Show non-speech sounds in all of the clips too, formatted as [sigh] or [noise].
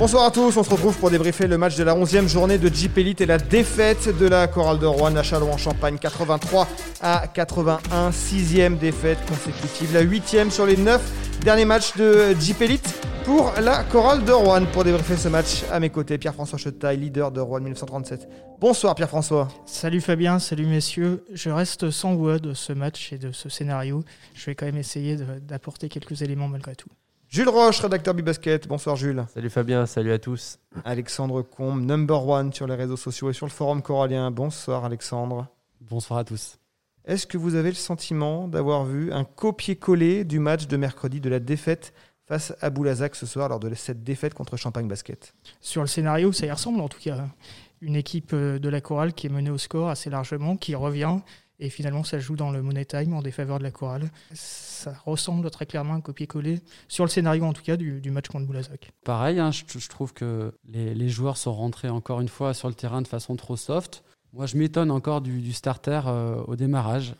Bonsoir à tous, on se retrouve pour débriefer le match de la 11e journée de Jeep Elite et la défaite de la chorale de Rouen à Châlons-en-Champagne 83 à 81, sixième défaite consécutive, la huitième sur les neuf derniers matchs de Jeep Elite pour la chorale de Rouen. Pour débriefer ce match, à mes côtés, Pierre-François Chetaille, leader de Rouen 1937. Bonsoir Pierre-François. Salut Fabien, salut messieurs. Je reste sans voix de ce match et de ce scénario. Je vais quand même essayer d'apporter quelques éléments malgré tout. Jules Roche, rédacteur Bibasket. Bonsoir Jules. Salut Fabien, salut à tous. Alexandre Combe, number one sur les réseaux sociaux et sur le forum corallien. Bonsoir Alexandre. Bonsoir à tous. Est-ce que vous avez le sentiment d'avoir vu un copier-coller du match de mercredi de la défaite face à Boulazac ce soir lors de cette défaite contre Champagne Basket? Sur le scénario, ça y ressemble en tout cas. Une équipe euh, de la chorale qui est menée au score assez largement, qui revient et finalement, ça joue dans le Money Time en défaveur de la chorale. Ça ressemble très clairement à un copier-coller, sur le scénario en tout cas, du, match contre Boulazac. Pareil, hein, je, trouve que les, joueurs sont rentrés encore une fois sur le terrain de façon trop soft. Moi, je m'étonne encore du, starter euh, au démarrage.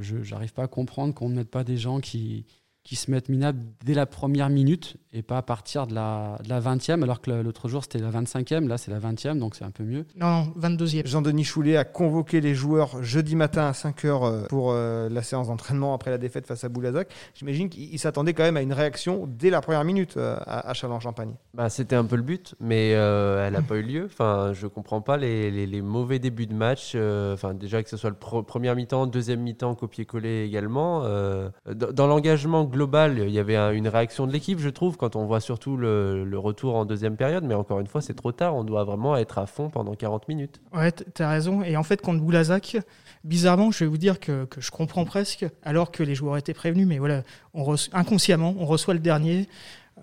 Je n'arrive pas à comprendre qu'on ne mette pas des gens qui, qui se mettent minables dès la première minute et pas à partir de la, de la 20e, alors que l'autre jour c'était la 25e, là c'est la 20e, donc c'est un peu mieux. Non, 22e. Jean-Denis Choulet a convoqué les joueurs jeudi matin à 5h euh, pour euh, la séance d'entraînement après la défaite face à Boulazac. J'imagine qu'il s'attendait quand même à une réaction dès la première minute euh, à, Châlons-Champagne. Bah, c'était un peu le but, mais elle n'a pas eu lieu. Enfin, je comprends pas les, les, mauvais débuts de match. Enfin, déjà que ce soit le premier mi-temps, deuxième mi-temps, copier-coller également. dans, dans l'engagement global, il y avait une réaction de l'équipe, je trouve, quand on voit surtout le, retour en deuxième période. Mais encore une fois, c'est trop tard. On doit vraiment être à fond pendant 40 minutes. Ouais, as raison. Et en fait, contre Boulazac, bizarrement, je vais vous dire que, je comprends presque, alors que les joueurs étaient prévenus. Mais voilà, on inconsciemment, on reçoit le dernier.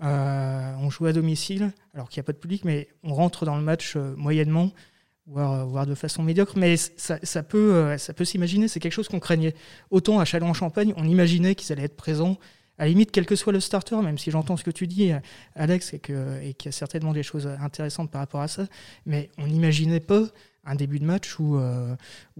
Euh, on joue à domicile, alors qu'il n'y a pas de public, mais on rentre dans le match euh, moyennement. Voire, voire, de façon médiocre, mais ça, peut, euh, ça peut s'imaginer, c'est quelque chose qu'on craignait. Autant à Châlons-en-Champagne, on imaginait qu'ils allaient être présents à la limite, quel que soit le starter, même si j'entends ce que tu dis, Alex, et qu'il y a certainement des choses intéressantes par rapport à ça, mais on n'imaginait pas un début de match où, euh,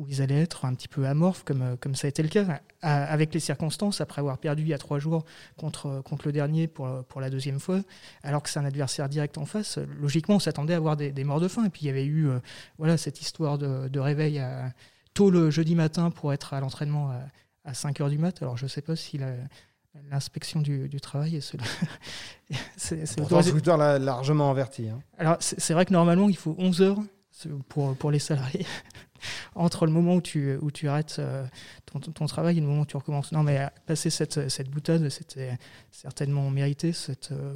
ils allaient être un petit peu amorphes, comme, comme ça a été le cas, avec les circonstances, après avoir perdu il y a trois jours contre, le dernier pour, la deuxième fois, alors que c'est un adversaire direct en face, logiquement, on s'attendait à avoir des, morts de faim. Et puis il y avait eu euh, voilà, cette histoire de, réveil tôt le jeudi matin pour être à l'entraînement à, à 5 h du mat. Alors je ne sais pas si l'inspection du, travail. [laughs] C'est Twitter l'a largement averti. Hein. Alors, c'est vrai que normalement, il faut 11 heures pour, pour les salariés [laughs] entre le moment où tu, où tu arrêtes euh, ton, ton, travail et le moment où tu recommences. Non, mais passer cette, cette boutade, c'était certainement mérité, cette, euh,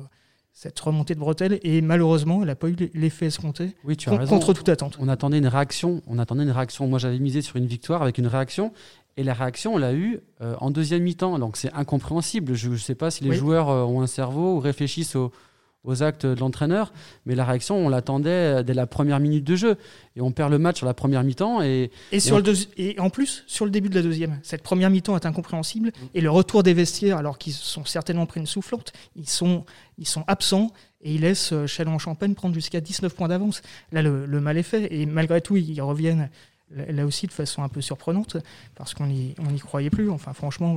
cette remontée de bretelles. Et malheureusement, elle n'a pas eu l'effet escompté oui, tu as contre toute attente. On attendait une réaction. On attendait une réaction. Moi, j'avais misé sur une victoire avec une réaction. Et la réaction, on l'a eu euh, en deuxième mi-temps. Donc c'est incompréhensible. Je ne sais pas si les joueurs euh, ont un cerveau ou réfléchissent aux, actes de l'entraîneur, mais la réaction, on l'attendait dès la première minute de jeu. Et on perd le match sur la première mi-temps. Et, et, sur le et en plus, sur le début de la deuxième, cette première mi-temps est incompréhensible. Mm. Et le retour des vestiaires, alors qu'ils sont certainement pris une soufflante, ils sont, ils sont absents et ils laissent euh, Chalon-Champagne prendre jusqu'à 19 points d'avance. Là, le, le, mal est fait. Et malgré tout, ils reviennent là aussi de façon un peu surprenante, parce qu'on n'y on y croyait plus. Enfin, franchement,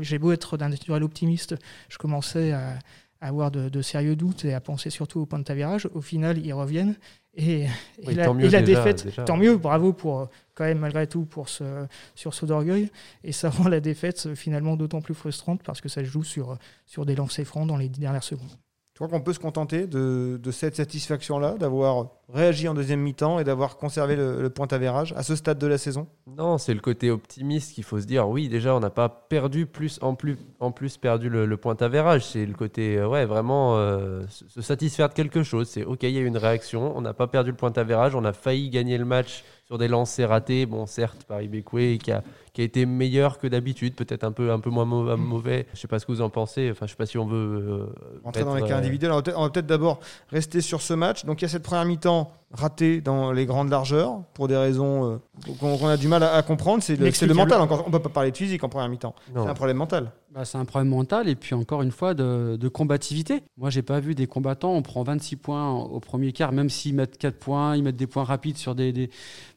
j'ai beau être d'un naturel optimiste, je commençais à, avoir de, sérieux doutes et à penser surtout au point de virage. Au final, ils reviennent. Et, la, défaite, tant mieux, bravo pour quand même malgré tout pour ce sursaut d'orgueil. Et ça [laughs] rend la défaite finalement d'autant plus frustrante parce que ça joue sur, sur des lancers francs dans les dernières secondes. Tu crois qu'on peut se contenter de, de cette satisfaction-là, d'avoir réagi en deuxième mi-temps et d'avoir conservé le, point avérage à ce stade de la saison? Non, c'est le côté optimiste qu'il faut se dire. Oui, déjà, on n'a pas perdu plus en plus, en plus perdu le, point avérage. C'est le côté, euh, ouais, vraiment euh, se satisfaire de quelque chose. C'est OK, il y a eu une réaction, on n'a pas perdu le point avérage, on a failli gagner le match sur des lancers ratés. Bon, certes, Paris Bécoué qui a, qui a été meilleur que d'habitude, peut-être un peu, un peu moins mauvais. Je ne sais pas ce que vous en pensez. Enfin, je sais pas si on veut. Euh, Rentrer dans les cas individuels. On va peut-être d'abord rester sur ce match. Donc, il y a cette première mi-temps ratée dans les grandes largeurs pour des raisons euh, qu'on a du mal à, comprendre. C'est le, le, mental. Encore, on ne peut pas parler de physique en première mi-temps. C'est un problème mental. Bah, C'est un problème mental et puis encore une fois de, combativité. Moi, j'ai pas vu des combattants, on prend 26 points au premier quart, même s'ils mettent 4 points, ils mettent des points rapides sur des,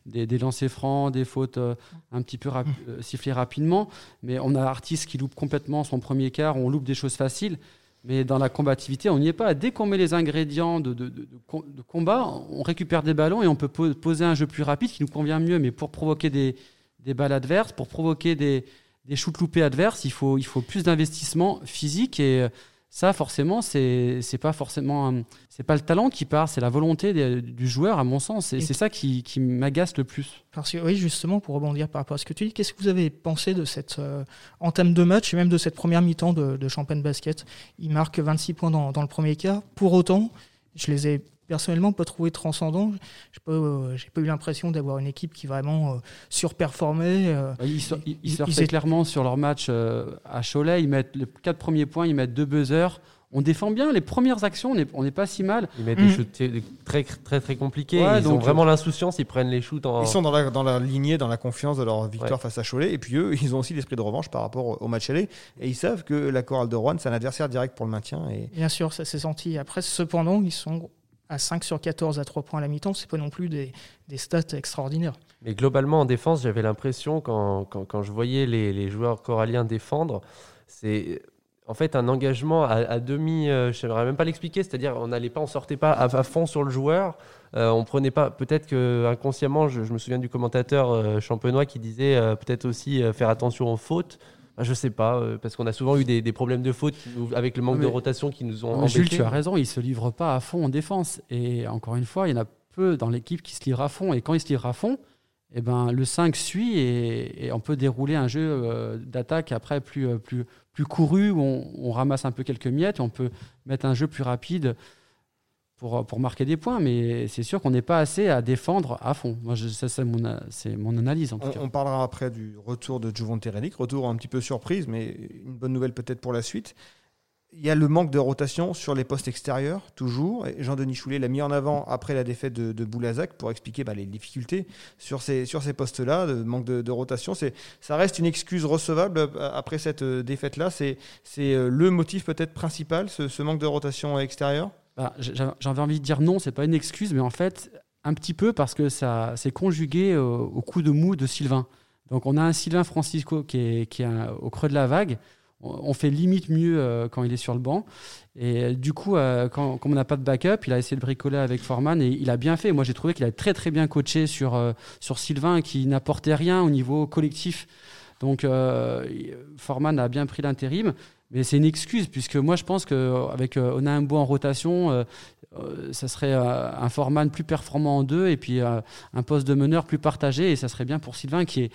des, lancers francs, des fautes euh, un petit peu euh, sifflées rapidement. Mais on a Artis qui loupe complètement son premier quart, on loupe des choses faciles. Mais dans la combativité, on n'y est pas. Dès qu'on met les ingrédients de, de, de, combat, on récupère des ballons et on peut poser un jeu plus rapide qui nous convient mieux. Mais pour provoquer des, des balles adverses, pour provoquer des, des shoots loupés adverses, il faut, il faut plus d'investissement physique et euh, ça forcément c'est c'est pas forcément c'est pas le talent qui part, c'est la volonté du joueur à mon sens. Et c'est ça qui, qui m'agace le plus. Parce que oui justement pour rebondir par rapport à ce que tu dis, qu'est-ce que vous avez pensé de cette euh, entame de match et même de cette première mi-temps de, de Champagne Basket? Il marque 26 points dans, dans le premier quart. Pour autant, je les ai personnellement pas trouvé transcendant. J'ai pas, euh, j'ai pas eu l'impression d'avoir une équipe qui vraiment euh, surperformait. Euh, ils, sortent clairement sur leur match à Cholet. Ils mettent les quatre premiers points, ils mettent deux buzzers. On défend bien les premières actions, on n'est pas si mal. Ils mettent des mm. shoots très très très compliqués. ils ont vraiment l'insouciance, ils prennent les shoots. En... Ils sont dans la, dans la lignée, dans la confiance de leur victoire face à Cholet. Et puis eux, [laughs] ils ont aussi l'esprit de revanche par rapport au match aller. Et ils savent que la chorale de Rouen, c'est un adversaire direct pour le maintien. Et... Bien sûr, ça s'est senti. Après, cependant, ils sont à 5 sur 14 à 3 points à la mi-temps, c'est pas non plus des, stats extraordinaires. Mais globalement, en défense, j'avais l'impression, quand, quand, je voyais les, joueurs coralliens défendre, c'est en fait un engagement à, demi, euh, je ne saurais même pas l'expliquer, c'est-à-dire on n'allait pas, on sortait pas à, fond sur le joueur, euh, on prenait pas, peut-être que inconsciemment, je, me souviens du commentateur euh, champenois qui disait peut-être aussi faire attention aux fautes. Ah, je sais pas, euh, parce qu'on a souvent eu des, problèmes de faute avec le manque de rotation qui nous ont. Jules, tu as raison, il se livre pas à fond en défense. Et encore une fois, il y en a peu dans l'équipe qui se livrent à fond. Et quand il se livre à fond, eh ben, le 5 suit et, on peut dérouler un jeu euh, d'attaque après plus, euh, plus, plus couru où on, on, ramasse un peu quelques miettes et on peut mettre un jeu plus rapide pour, pour marquer des points, mais c'est sûr qu'on n'est pas assez à défendre à fond. Moi, je, ça, c'est mon, c'est mon analyse en tout on, cas. On parlera après du retour de Juvon Relic, retour un petit peu surprise, mais une bonne nouvelle peut-être pour la suite. Il y a le manque de rotation sur les postes extérieurs, toujours. Jean-Denis Choulet l'a mis en avant après la défaite de, de Boulazac pour expliquer bah, les difficultés sur ces, sur ces postes-là, le manque de, rotation. C'est, ça reste une excuse recevable euh, après cette euh, défaite-là. C'est, c'est euh, le motif peut-être principal, ce, ce manque de rotation extérieure? Bah, J'avais envie de dire non, c'est pas une excuse, mais en fait, un petit peu parce que ça s'est conjugué au, coup de mou de Sylvain. Donc on a un Sylvain Francisco qui est, au creux de la vague. On, fait limite mieux euh, quand il est sur le banc. Et du coup, euh, quand, on n'a pas de backup, il a essayé de bricoler avec Forman et il a bien fait. Moi, j'ai trouvé qu'il a très très bien coaché sur, euh, sur Sylvain qui n'apportait rien au niveau collectif. Donc Forman a bien pris l'intérim. Mais c'est une excuse, puisque moi je pense qu'avec euh, on a un bout en rotation, euh, euh, ça serait un Forman plus performant en deux et puis un poste de meneur plus partagé. Et ça serait bien pour Sylvain qui est,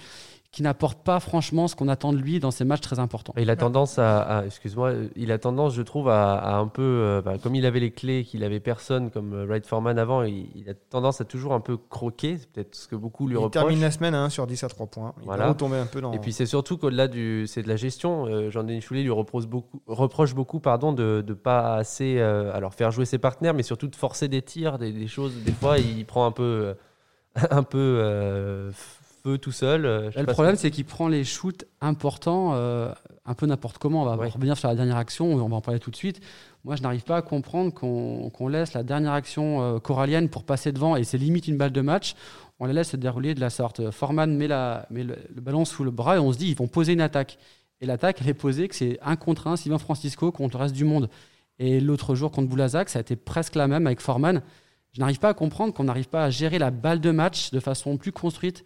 qui n'apporte pas franchement ce qu'on attend de lui dans ces matchs très importants. il a tendance à, excuse-moi, il a tendance, je trouve, à, un peu, euh, bah, comme il avait les clés, qu'il avait personne comme euh, Wright Foreman avant, il, a tendance à toujours un peu croquer, c'est peut-être ce que beaucoup lui reprochent. Il termine la semaine sur 10 à 3 points. Il voilà. retomber un peu dans. Et puis c'est surtout qu'au-delà du, c'est de la gestion. Euh, Jean-Denis Choulet lui reproche beaucoup, reproche beaucoup, pardon, de ne pas assez, alors faire jouer ses partenaires, mais surtout de forcer des tirs, des, des choses. Des fois, il prend un peu, [laughs] un peu tout seul. Euh, le problème, c'est qu'il prend les shoots importants euh, un peu n'importe comment. On va revenir sur la dernière action, on va en parler tout de suite. Moi, je n'arrive pas à comprendre qu'on laisse la dernière action euh, corallienne pour passer devant, et c'est limite une balle de match. On la laisse se dérouler de la sorte. Forman met, la, met le, ballon sous le bras et on se dit ils vont poser une attaque. Et l'attaque, elle est posée que c'est un contre un Sylvain Francisco contre le reste du monde. Et l'autre jour contre Boulazac, ça a été presque la même avec Forman. Je n'arrive pas à comprendre qu'on n'arrive pas à gérer la balle de match de façon plus construite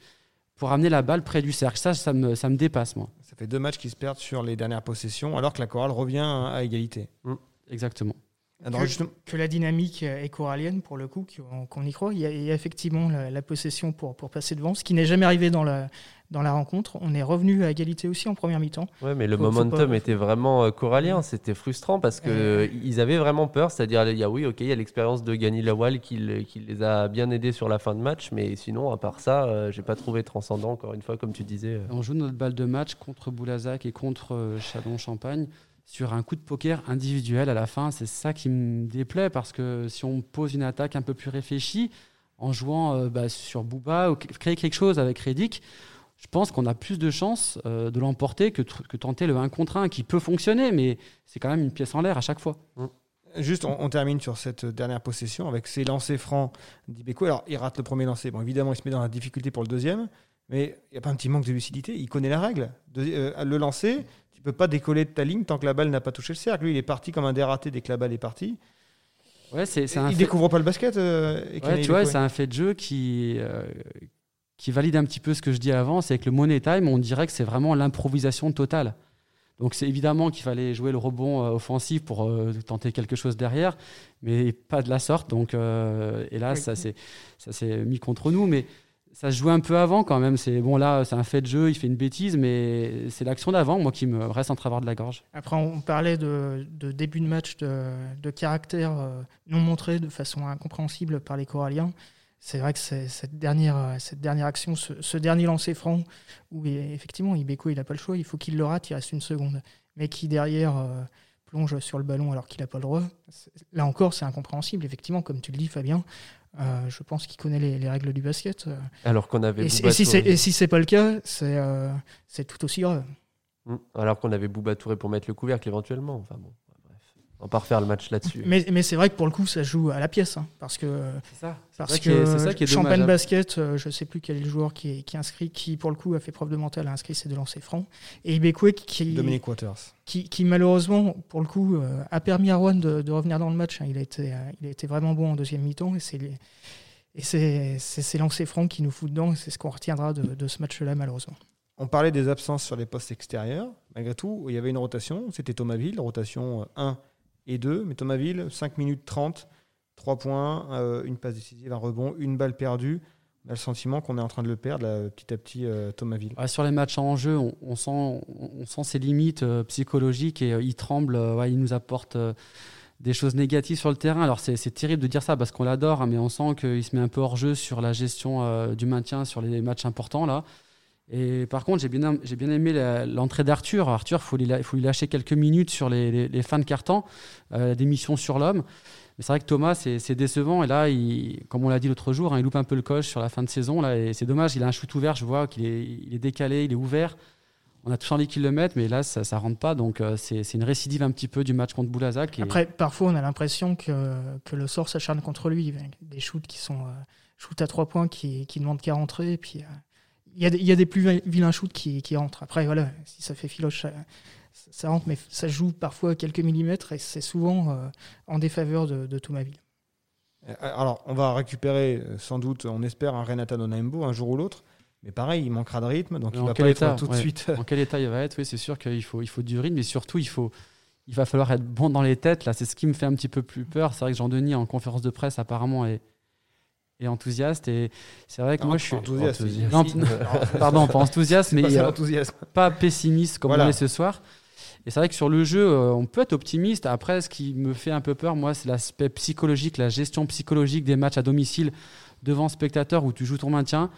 pour amener la balle près du cercle. Ça, ça me, ça me dépasse, moi. Ça fait deux matchs qui se perdent sur les dernières possessions, alors que la chorale revient à égalité. Mmh. exactement. Que, la dynamique est corallienne, pour le coup, qu'on y croit. Il y a, effectivement la, possession pour, pour passer devant, ce qui n'est jamais arrivé dans la, dans la rencontre. On est revenu à égalité aussi en première mi-temps. Ouais, mais le momentum était vraiment euh, corallien. C'était frustrant parce que euh, ils avaient vraiment peur. C'est-à-dire, il y a oui, ok, il y a l'expérience de Gani Lawal qui, qui, les a bien aidés sur la fin de match, mais sinon, à part ça, euh, j'ai pas trouvé transcendant. Encore une fois, comme tu disais. On joue notre balle de match contre Boulazac et contre Chalon-Champagne sur un coup de poker individuel à la fin. C'est ça qui me déplaît parce que si on pose une attaque un peu plus réfléchie en jouant bah, sur Booba ou créer quelque chose avec Reddick je pense qu'on a plus de chances euh, de l'emporter que, que tenter le 1 contre 1 qui peut fonctionner, mais c'est quand même une pièce en l'air à chaque fois. Juste, on, termine sur cette dernière possession avec ses lancers francs d'Ibeco. Alors, il rate le premier lancer. Bon, évidemment, il se met dans la difficulté pour le deuxième, mais il n'y a pas un petit manque de lucidité. Il connaît la règle. Euh, le lancer, peux pas décoller de ta ligne tant que la balle n'a pas touché le cercle. Lui, il est parti comme un dératé dès que la balle est partie. Ouais, c'est c'est un il fait- découvre pas le basket. euh, et Ouais, tu vois, c'est un fait de jeu qui, euh, qui valide un petit peu ce que je dis avant. C'est que le Money Time, on dirait que c'est vraiment l'improvisation totale. Donc c'est évidemment qu'il fallait jouer le rebond euh, offensif pour euh, tenter quelque chose derrière, mais pas de la sorte. Donc euh, Oui. ça s'est ça s'est mis contre nous, mais ça se jouait un peu avant quand même. C'est bon là, c'est un fait de jeu, il fait une bêtise, mais c'est l'action d'avant, moi, qui me reste en travers de la gorge. Après, on parlait de, début de match de, de caractère euh, non montré de façon incompréhensible par les Coralliens. C'est vrai que cette dernière, cette dernière action, ce, dernier lancer franc, où effectivement, Ibeco, il n'a pas le choix, il faut qu'il le rate, il reste une seconde. Mais qui derrière euh, plonge sur le ballon alors qu'il n'a pas le droit. Là encore, c'est incompréhensible, effectivement, comme tu le dis, Fabien. Euh, je pense qu'il connaît les, les règles du basket. euh, Alors qu'on avait Et, Bouba et si c'est et si c'est pas le cas, c'est euh, c'est tout aussi grave. Mm. Alors qu'on avait Bouba Touré pour mettre le couvercle éventuellement. Enfin bon, bref. On va pas refaire le match là-dessus. Mais, mais c'est vrai que pour le coup, ça joue à la pièce. hein, parce que, C'est ça. parce ça qui est- que c'est ça qui est Champagne dommage, hein. Basket, euh, je sais plus quel est le joueur qui est, qui est inscrit, qui pour le coup a fait preuve de mental, a inscrit ses deux lancers francs. Et Ibekwe qui, Waters. qui, qui, malheureusement, pour le coup, euh, a permis à Rouen de, de revenir dans le match. hein. Il, a été, euh, il a été vraiment bon en deuxième mi-temps. Et c'est et c'est c'est ces lancers francs qui nous foutent dedans. C'est ce qu'on retiendra de, de ce match-là, malheureusement. On parlait des absences sur les postes extérieurs. Malgré tout, il y avait une rotation. C'était Thomasville, rotation euh, 1 et 2. Mais Thomasville, 5 minutes 30, 3 points, euh, une passe décisive, un rebond, une balle perdue. On a le sentiment qu'on est en train de le perdre petit à petit, euh, Thomasville. Sur les matchs en jeu, on, sent, on, sent ses limites euh, psychologiques et euh, il tremble. il nous apporte des choses négatives sur le terrain. Alors c'est terrible de dire ça parce qu'on l'adore, hein, mais on sent qu'il se met un peu hors jeu sur la gestion du maintien sur les matchs importants là. Et par contre, j'ai bien, aimé l'entrée d'Arthur. Arthur, il faut, lui lâcher quelques minutes sur les, fins de carton, euh, des missions sur l'homme. Mais c'est vrai que Thomas, c'est décevant. Et là, comme on l'a dit l'autre jour, hein, il loupe un peu le coche sur la fin de saison. Là, et c'est dommage, il a un shoot ouvert. Je vois qu'il est, décalé, il est ouvert. On a tous envie qu'il le mette, mais là, ça ne rentre pas. Donc, euh, c'est une récidive un petit peu du match contre Boulazac. Après, parfois, on a l'impression que, le sort s'acharne contre lui. Des shoots qui sont euh, shoots à trois points qui, qui demandent qu'à rentrer. Et puis, euh, il y, a des- il y a des plus vi- vilains shoots qui, qui rentrent. Après, voilà, si ça fait filoche, ça, ça rentre, mais ça joue parfois quelques millimètres et c'est souvent euh, en défaveur de, de Toumaville. Euh, Alors, on va récupérer euh, sans doute, on espère, un Renata Donaimbo un jour ou l'autre. Mais pareil, il manquera de rythme, donc Mais il va quel pas état être tout de suite. En quel état il va être Oui, c'est sûr qu'il faut, il faut du rythme, mais surtout, il, faut, il va falloir être bon dans les têtes. Là, c'est ce qui me fait un petit peu plus peur. C'est vrai que Jean-Denis, en conférence de presse, apparemment, est, est enthousiaste. Et c'est vrai que moi, je suis. enthousiaste. enthousiaste. Non, pardon, pas enthousiaste, mais Pas euh, pas pessimiste comme Voilà. on est ce soir. Et c'est vrai que sur le jeu, euh, on peut être optimiste. Après, ce qui me fait un peu peur, moi, c'est l'aspect psychologique, la gestion psychologique des matchs à domicile devant spectateurs où tu joues ton maintien.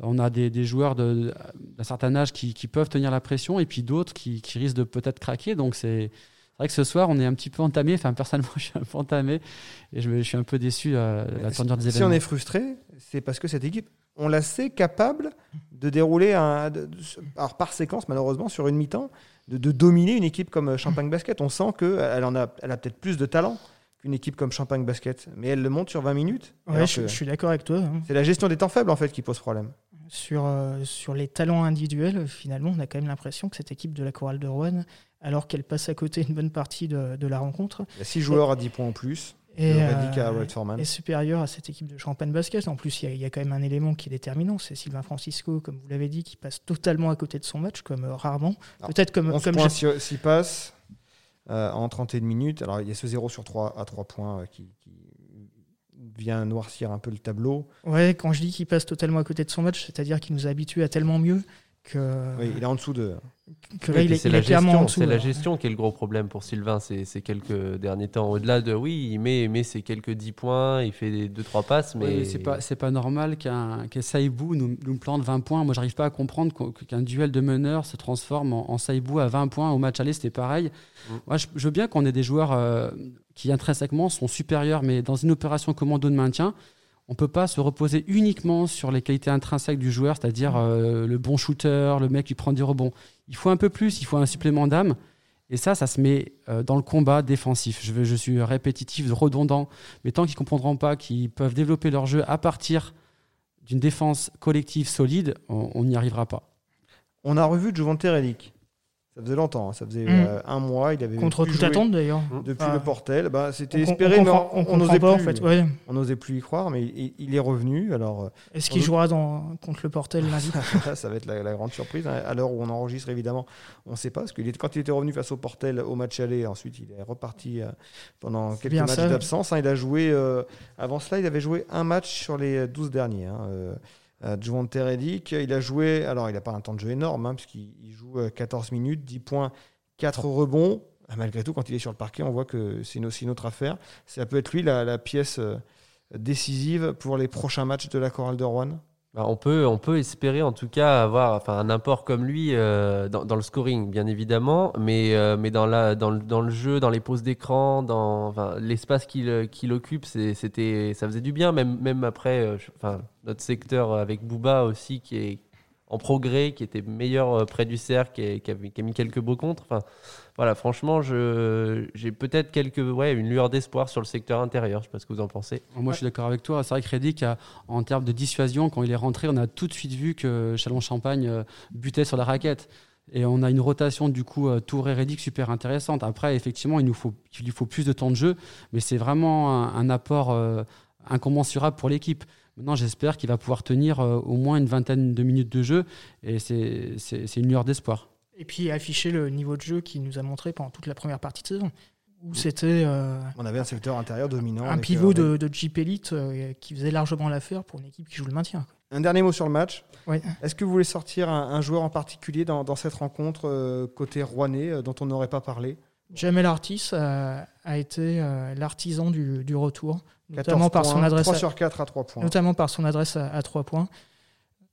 On a des, des joueurs de- d'un certain âge qui, qui peuvent tenir la pression et puis d'autres qui, qui risquent de peut-être craquer. Donc c'est c'est vrai que ce soir, on est un petit peu entamé. Enfin, personnellement, [laughs] je suis un peu entamé et je, me- je suis un peu déçu à la tournure des si événements. on est frustré, c'est parce que cette équipe, on la sait capable de dérouler, un, de- de- alors par séquence malheureusement, sur une mi-temps, de, de dominer une équipe comme Champagne Basket. On sent qu'elle en a, elle a peut-être plus de talent qu'une équipe comme Champagne Basket, mais elle le monte sur 20 minutes. Ouais, je suis d'accord avec toi. hein. C'est la gestion des temps faibles en fait qui pose problème. Sur, euh, sur les talents individuels, finalement, on a quand même l'impression que cette équipe de la Chorale de Rouen, alors qu'elle passe à côté une bonne partie de, de la rencontre, Il y a 6 joueurs à 10 points en plus. et, euh, est supérieure à cette équipe de Champagne Basket. En plus, il y, a- il y a quand même un élément qui est déterminant, c'est Sylvain Francisco, comme vous l'avez dit, qui passe totalement à côté de son match, comme euh, rarement. Peut-être comme, 11 comme points j'ai- si- s'y passe euh, en 31 minutes. Alors il y a ce 0 sur 3 à 3 points euh, qui, qui vient noircir un peu le tableau. Ouais, quand je dis qu'il passe totalement à côté de son match, c'est-à-dire qu'il nous a habitués à tellement mieux que, Oui, il est en dessous de. que Oui, là, il est, c'est il la est clairement gestion, en dessous. C'est la gestion qui est le gros problème pour Sylvain ces, ces quelques derniers temps. Au-delà de, oui, il met, il met ses quelques 10 points, il fait des 2-3 passes, Ouais, mais c'est pas c'est pas normal qu'un qu'un Saïbou nous, nous plante 20 points. Moi, j'arrive pas à comprendre qu'un duel de meneurs se transforme en, en Saïbou à 20 points. Au match aller, c'était pareil. Mm. Moi, je, je veux bien qu'on ait des joueurs euh, qui intrinsèquement sont supérieurs, mais dans une opération commando de maintien, on peut pas se reposer uniquement sur les qualités intrinsèques du joueur, c'est-à-dire euh, le bon shooter, le mec qui prend du rebond. Il faut un peu plus, il faut un supplément d'âme. Et ça, ça se met euh, dans le combat défensif. Je, suis répétitif, redondant, mais tant qu'ils comprendront pas qu'ils peuvent développer leur jeu à partir d'une défense collective solide, on on n'y arrivera pas. On a revu Juvante Relic. Ça faisait longtemps, hein, ça faisait Mm. euh, un mois. Il avait Contre toute attente d'ailleurs. Depuis Ah. le portel, bah, c'était on espéré, mais on, on on comprend n'osait pas plus. en fait. ouais. On n'osait plus y croire, mais il, il est revenu. Alors euh, Est-ce qu'il doute. jouera dans, contre le Portel lundi [laughs] ça va être la, la grande surprise. hein. À l'heure où on enregistre, évidemment, on ne sait pas. Parce que quand il était revenu face au portel au match aller, ensuite il est reparti euh, pendant quelques matchs d'absence. hein. Il a joué, euh, avant cela, il avait joué un match sur les 12 derniers. Euh, euh, Juvante Relic, il a joué, alors il n'a pas un temps de jeu énorme, hein, puisqu'il il joue euh, 14 minutes, 10 points, 4 rebonds. Ah, Malgré tout, quand il est sur le parquet, on voit que c'est aussi une autre affaire. Ça peut être lui la, la pièce euh, décisive pour les prochains matchs de la chorale de Rouen? Bah, on, peut, on peut espérer en tout cas avoir un apport comme lui euh, dans, le scoring, bien évidemment, mais, euh, dans, la, dans, le, jeu, dans les pauses d'écran, dans l'espace qu'il qu'il occupe, c'était, ça faisait du bien, même, après euh, notre secteur avec Booba aussi, qui est en progrès, qui était meilleur euh, près du cercle, qui, qui a, mis quelques beaux contres. Enfin, voilà, franchement, j'ai peut-être quelques, ouais, une lueur d'espoir sur le secteur intérieur. Je ne sais pas ce que vous en pensez. Moi, je suis d'accord avec toi. C'est vrai que Reddick, en termes de dissuasion, quand il est rentré, on a tout de suite vu que Chalon-Champagne euh, butait sur la raquette. Et on a une rotation, du coup, euh, Touré-Reddick super intéressante. Après, effectivement, il, nous faut, il lui faut plus de temps de jeu, mais c'est vraiment un, apport incommensurable pour l'équipe. Maintenant, j'espère qu'il va pouvoir tenir euh, au moins une vingtaine de minutes de jeu, et c'est une lueur d'espoir. Et puis afficher le niveau de jeu qu'il nous a montré pendant toute la première partie de saison, où c'était euh, On avait un secteur intérieur dominant. un pivot euh, de, de Jeep Elite euh, qui faisait largement l'affaire pour une équipe qui joue le maintien. Un dernier mot sur le match. Ouais. Est-ce que vous voulez sortir un, un joueur en particulier dans, dans cette rencontre euh, côté rouennais euh, dont on n'aurait pas parlé? Jamel Artis a, a été euh, l'artisan du, du retour, 14 notamment par son adresse 3 à- sur 4 à 3 points. notamment par son adresse à, à 3 points.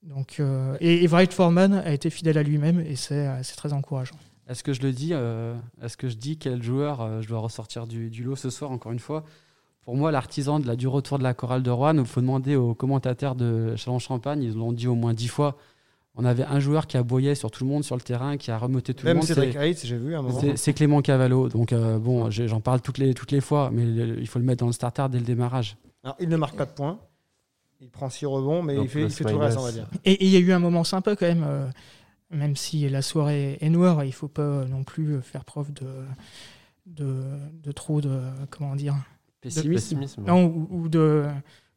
Donc, euh, et, et Wright Foreman a été fidèle à lui-même et c'est euh, très encourageant. Est-ce que je le dis euh, Est-ce que je dis quel joueur euh, je dois ressortir du, du lot ce soir, encore une fois? Pour moi, l'artisan de la, du retour de la chorale de Rouen, il faut demander aux commentateurs de Chalon-Champagne, ils l'ont dit au moins dix fois. On avait un joueur qui aboyait sur tout le monde sur le terrain, qui a remonté tout Même le monde. Cédric Reitz, j'ai vu à un moment. C'est Clément Cavallo. Donc, euh, bon, j'en parle toutes les, toutes les fois, mais le- il faut le mettre dans le starter dès le démarrage. Alors, il ne marque pas de points. Il prend 6 rebonds, mais Donc, il fait, il plus fait tout le reste, on va dire. Et il y a eu un moment sympa quand même, euh, même si la soirée est noire, il faut pas non plus faire preuve de, de, de trop de, comment dire, Pessimisme. Pessimisme. non, ou, ou de,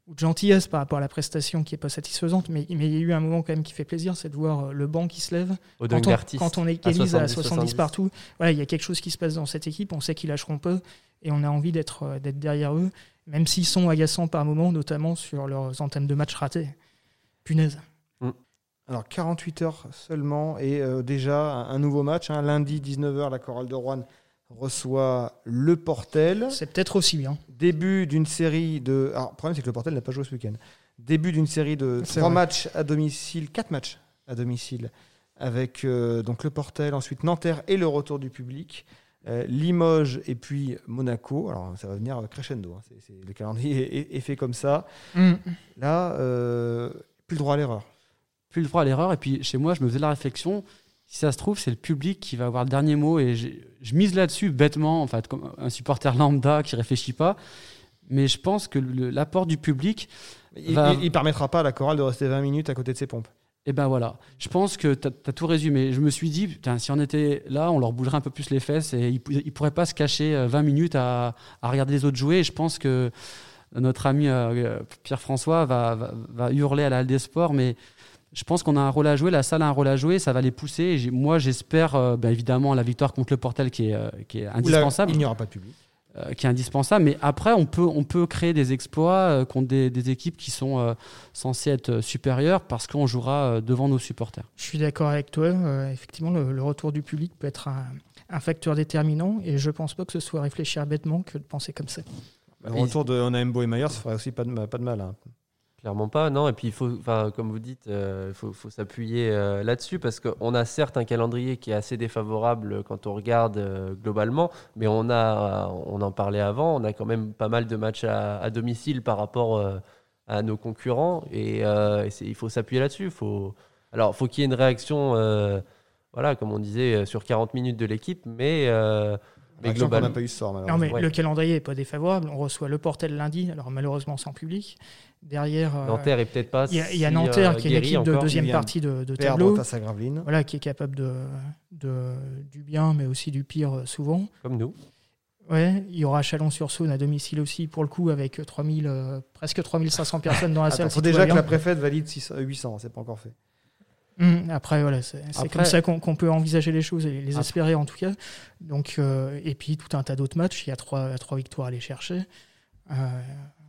ou de gentillesse par rapport à la prestation qui est pas satisfaisante, mais, mais il y a eu un moment quand même qui fait plaisir, c'est de voir euh, le banc qui se lève. Au Quand on, quand on égalise à 70, 70, partout, voilà, il y a quelque chose qui se passe dans cette équipe, on sait qu'ils lâcheront peu, et on a envie d'être euh, d'être derrière eux, même s'ils sont agaçants par moments, notamment sur leurs antennes de match ratés. Punaise. Alors 48 heures seulement et euh, déjà un, un nouveau match. hein. Lundi 19h, la chorale de Rouen reçoit le Portel. C'est peut-être aussi bien. Début d'une série de. Alors, le problème, c'est que le Portel n'a pas joué ce week-end. Début d'une série de C'est trois vrai. matchs à domicile, quatre matchs à domicile, avec euh, donc le Portel, ensuite Nanterre et le retour du public. Euh, Limoges et puis Monaco. Alors, ça va venir crescendo. hein. Le calendrier [laughs] est, est fait comme ça. Là, euh, plus le droit à l'erreur. plus le droit à l'erreur. Et puis chez moi, je me faisais la réflexion. Si ça se trouve, c'est le public qui va avoir le dernier mot. Et je mise là-dessus bêtement, en fait, comme un supporter lambda qui réfléchit pas. Mais je pense que l'apport du public, Il Va- ne permettra pas à la chorale de rester 20 minutes à côté de ses pompes. et ben voilà. Je pense que tu as, tout résumé. Je me suis dit, putain, si on était là, on leur bougerait un peu plus les fesses et ils, ils pourraient pas se cacher euh, 20 minutes à, à regarder les autres jouer. Et je pense que notre ami euh, Pierre-François va, va, va hurler à la Halle des Sports, mais je pense qu'on a un rôle à jouer, la salle a un rôle à jouer, ça va les pousser. Et moi, j'espère euh, ben, évidemment la victoire contre le Portel qui est, euh, qui est Où là, indispensable il n'y aura pas de public. euh, qui est indispensable. Mais après, on peut, on peut créer des exploits euh, contre des, des équipes qui sont euh, censées être supérieures parce qu'on jouera euh, devant nos supporters. Je suis d'accord avec toi. euh, effectivement, le, le retour du public peut être un, un facteur déterminant et je pense pas que ce soit réfléchir bêtement que de penser comme ça. Le Et- retour de Onaembo et Mayer, ça ferait aussi pas de, ma- pas de mal. hein. Clairement pas, non. Et puis, il faut, comme vous dites, euh, il faut, faut s'appuyer euh, là-dessus parce qu'on a certes un calendrier qui est assez défavorable quand on regarde euh, globalement, mais on a, on en parlait avant, on a quand même pas mal de matchs à, domicile par rapport euh, à nos concurrents et, euh, et il faut s'appuyer là-dessus. Faut, alors, faut qu'il y ait une réaction, euh, voilà, comme on disait, euh, sur 40 minutes de l'équipe, mais, euh, mais Action qu'on globalement. n'a pas eu ce soir, Non, mais Ouais. le calendrier n'est pas défavorable. On reçoit le Portel lundi, alors malheureusement sans public. Derrière, euh, Nanterre est peut-être pas. il y a, il y a si, Nanterre euh, qui est une guéri équipe de deuxième partie de, de tableau. Voilà, qui est capable de, de- du bien, mais aussi du pire euh, souvent. Comme nous. Ouais, il y aura Chalon-sur-Saône à domicile aussi, pour le coup, avec 3000, euh, presque 3500 personnes dans la [laughs] Attends, salle. faut si tout déjà que la préfète valide 600, 800, c'est pas encore fait. Hum, après, voilà, c'est Après- comme ça qu'on peut envisager les choses et les Après- espérer en tout cas. Donc, euh, et puis tout un tas d'autres matchs. Il y a trois, trois victoires à aller chercher. Euh,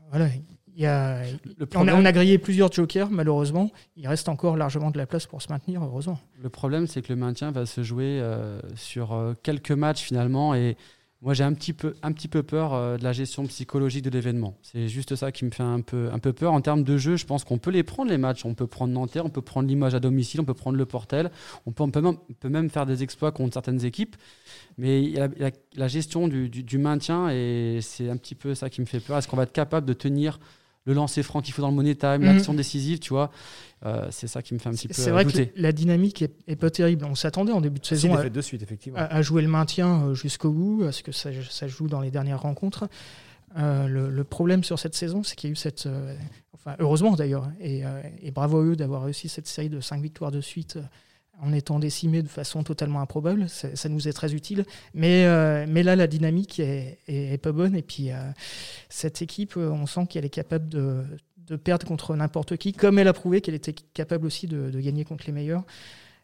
voilà, il y a, Le on, a, problème, on a grillé plusieurs jokers, malheureusement. Il reste encore largement de la place pour se maintenir, heureusement. le problème, c'est que le maintien va se jouer euh, sur quelques matchs finalement. Et moi, j'ai un petit peu, un petit peu peur euh, de la gestion psychologique de l'événement. C'est juste ça qui me fait un peu, un peu peur. En termes de jeu, je pense qu'on peut les prendre, les matchs. On peut prendre Nanterre, on peut prendre Limoges à domicile, on peut prendre le Portel. On peut, on peut, même, faire des exploits contre certaines équipes. Mais la gestion du, du- du maintien, et c'est un petit peu ça qui me fait peur. Est-ce qu'on va être capable de tenir le lancer franc qu'il faut dans le money time, Mhm. l'action décisive, tu vois Euh, C'est ça qui me fait un petit peu C'est vrai que la dynamique est, est pas terrible. On s'attendait en début de saison à, défaites de suite, effectivement. à- à jouer le maintien euh, jusqu'au bout, à ce que ça, ça joue dans les dernières rencontres. Euh, le, le problème sur cette saison, c'est qu'il y a eu cette. euh, enfin, heureusement d'ailleurs, et, euh, et bravo à eux d'avoir réussi cette série de cinq victoires de suite euh, en étant décimés de façon totalement improbable. Ça, nous est très utile. Mais, euh, mais là, la dynamique est, pas bonne. Et puis, euh, cette équipe, euh, on sent qu'elle est capable de, perdre contre n'importe qui, comme elle a prouvé qu'elle était capable aussi de, gagner contre les meilleurs.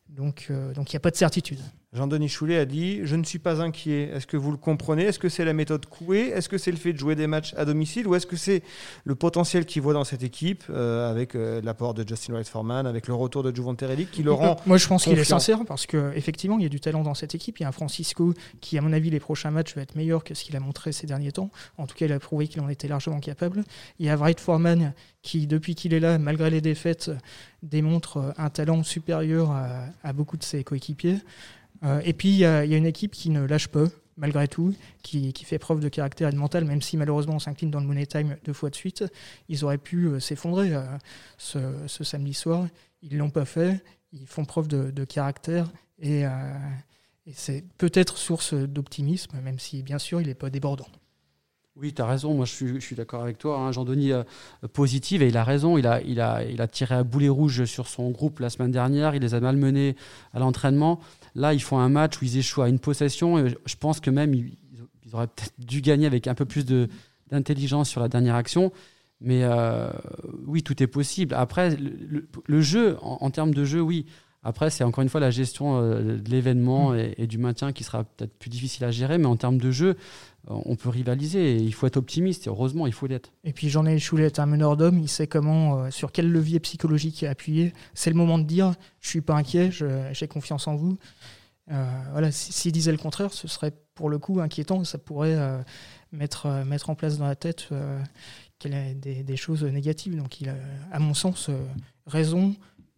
Donc, donc il n'y a pas de certitude. Jean-Denis Choulet a dit Je ne suis pas inquiet. Est-ce que vous le comprenez? Est-ce que c'est la méthode Coué? Est-ce que c'est le fait de jouer des matchs à domicile? Ou est-ce que c'est le potentiel qu'il voit dans cette équipe euh, avec euh, l'apport de Justin Wright Foreman, avec le retour de Juvent Terelic qui le rend Moi, je pense qu'il est sincère parce qu'effectivement, il y a du talent dans cette équipe. Il y a un Francisco qui, à mon avis, les prochains matchs va être meilleur que ce qu'il a montré ces derniers temps. En tout cas, il a prouvé qu'il en était largement capable. Il y a Wright Foreman qui, depuis qu'il est là, malgré les défaites, démontre euh, un talent supérieur à, à beaucoup de ses coéquipiers. Euh, et puis, il y, a, une équipe qui ne lâche pas, malgré tout, qui, fait preuve de caractère et de mental, même si malheureusement on s'incline dans le Money Time deux fois de suite. Ils auraient pu euh, s'effondrer euh, ce, samedi soir. Ils ne l'ont pas fait. Ils font preuve de, caractère et, et c'est peut-être source d'optimisme, même si bien sûr il n'est pas débordant. Oui, tu as raison. Moi, je suis, d'accord avec toi. hein. Jean-Denis euh, positive et il a raison. Il a, tiré à boulet rouge sur son groupe la semaine dernière. Il les a malmenés à l'entraînement. Là, ils font un match où ils échouent à une possession. Je pense que même ils, auraient peut-être dû gagner avec un peu plus d'intelligence sur la dernière action. Mais euh, oui, tout est possible. Après, le, jeu, en termes de jeu, oui. Après, c'est encore une fois la gestion euh, de l'événement et, et du maintien qui sera peut-être plus difficile à gérer. Mais en termes de jeu, euh, on peut rivaliser et il faut être optimiste. Et heureusement, il faut l'être. Et puis j'en ai Choulet est un meneur d'hommes, il sait comment, euh, sur quel levier psychologique appuyer. C'est le moment de dire je suis pas inquiet, j'ai confiance en vous. Euh, voilà, si- s'il disait le contraire, ce serait pour le coup inquiétant. Ça pourrait euh, mettre, mettre en place dans la tête des, des choses négatives. Donc il a, à mon sens, raison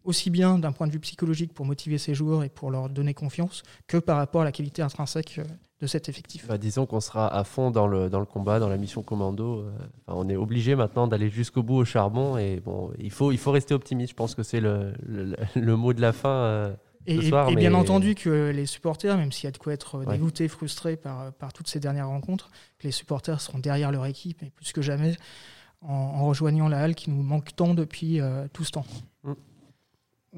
aussi bien d'un point de vue psychologique pour motiver ses joueurs et pour leur donner confiance que par rapport à la qualité intrinsèque euh, de cet effectif. Bah, disons qu'on sera à fond dans le, dans le combat, dans la mission commando. euh, enfin, on est obligé maintenant d'aller jusqu'au bout au charbon. Et bon, il faut, il faut rester optimiste. Je pense que c'est le, le, le mot de la fin. euh, Et, ce et- soir, et bien mais- entendu que les supporters, même s'il y a de quoi être Ouais. dégoûté, frustré par, par toutes ces dernières rencontres, que les supporters seront derrière leur équipe, et plus que jamais, en, en rejoignant la halle qui nous manque tant depuis euh, tout ce temps.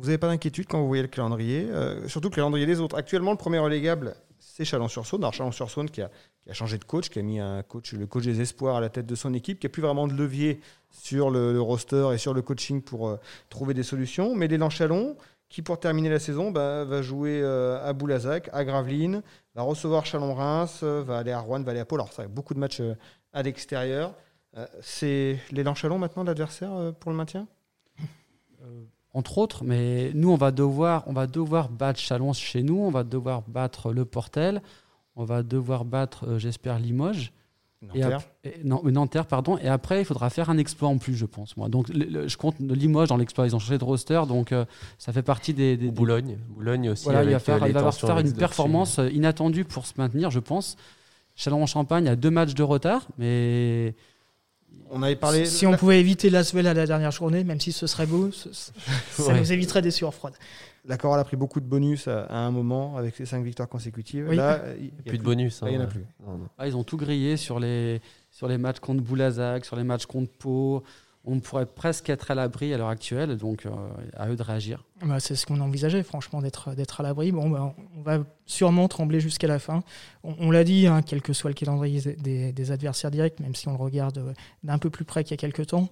Vous n'avez pas d'inquiétude quand vous voyez le calendrier, euh, surtout le calendrier des autres. Actuellement, le premier relégable, c'est Chalon-sur-Saône. Alors Chalon-sur-Saône qui a, qui a changé de coach, qui a mis un coach, le coach des espoirs à la tête de son équipe, qui a plus vraiment de levier sur le, roster et sur le coaching pour euh, trouver des solutions. Mais l'élan Chalon, qui pour terminer la saison, bah, va jouer euh, à Boulazac, à Gravelines, va recevoir Chalon-Reims, va aller à Rouen, va aller à Pau. Alors ça, beaucoup de matchs à l'extérieur. C'est l'élan Chalon maintenant l'adversaire pour le maintien? Entre autres, mais nous, on va devoir, on va devoir battre Chalon chez nous, on va devoir battre Le Portel, on va devoir battre, euh, j'espère, Limoges. Et Nanterre. ap- et- non, euh, Nanterre, pardon. Et après, il faudra faire un exploit en plus, je pense. Moi. Donc, le- le- je compte Limoges dans l'exploit. Ils ont changé de roster, donc euh, ça fait partie des. des- des- Boulogne, Boulogne aussi. Voilà, il va, faire, euh, il va faire une performance euh, inattendue pour se maintenir, je pense. Chalon-en-Champagne a deux matchs de retard, mais On avait parlé. Si on pouvait éviter l'Asvel à la dernière journée, même si ce serait beau, ce- ça [laughs] Ouais. nous éviterait des sueurs froides. La chorale a pris beaucoup de bonus à, à un moment avec ses cinq victoires consécutives. Oui. Là, il y a Plus de bonus. Là, il y en a hein, plus. non, non. Ah, ils ont tout grillé sur les, sur les matchs contre Boulazac, sur les matchs contre Pau. On pourrait presque être à l'abri à l'heure actuelle, donc euh, à eux de réagir. Bah, c'est ce qu'on envisageait, franchement, d'être à l'abri. Bah, on va sûrement trembler jusqu'à la fin. On, l'a dit, hein, quel que soit le calendrier des, adversaires directs, même si on le regarde euh, d'un peu plus près qu'il y a quelques temps,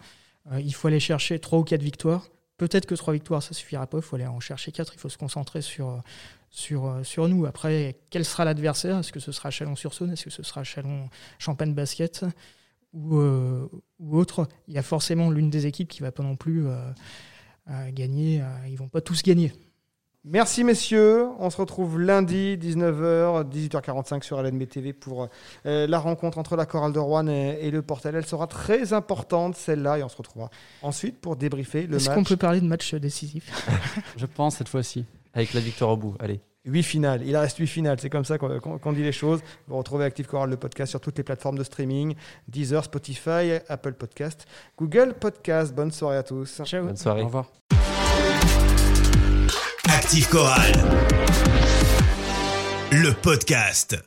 euh, il faut aller chercher trois ou quatre victoires. Peut-être que trois victoires, ça suffira pas. Il faut aller en chercher quatre. Il faut se concentrer sur, sur, nous. Après, quel sera l'adversaire? Est-ce que ce sera Chalon-sur-Saône? Est-ce que ce sera Chalon-Champagne Basket ou, euh, ou autre Il y a forcément l'une des équipes qui va pas non plus euh, euh, gagner. euh, ils vont pas tous gagner. Merci messieurs, on se retrouve lundi 19h, 18h45 sur LNB TV pour euh, la rencontre entre la Chorale de Rouen et, et le Portel. Elle sera très importante celle-là et on se retrouvera ensuite pour débriefer le Est-ce match. qu'on peut parler de match décisif? [laughs] Je pense cette fois-ci. Avec la victoire au bout. Allez. 8 finales, il reste 8 finales, c'est comme ça qu'on qu'on- qu'on dit les choses. Vous retrouvez Active Chorale le podcast sur toutes les plateformes de streaming, Deezer, Spotify, Apple Podcast, Google Podcast. Bonne soirée à tous. Ciao. Bonne soirée. Au revoir. Active Chorale. Le podcast.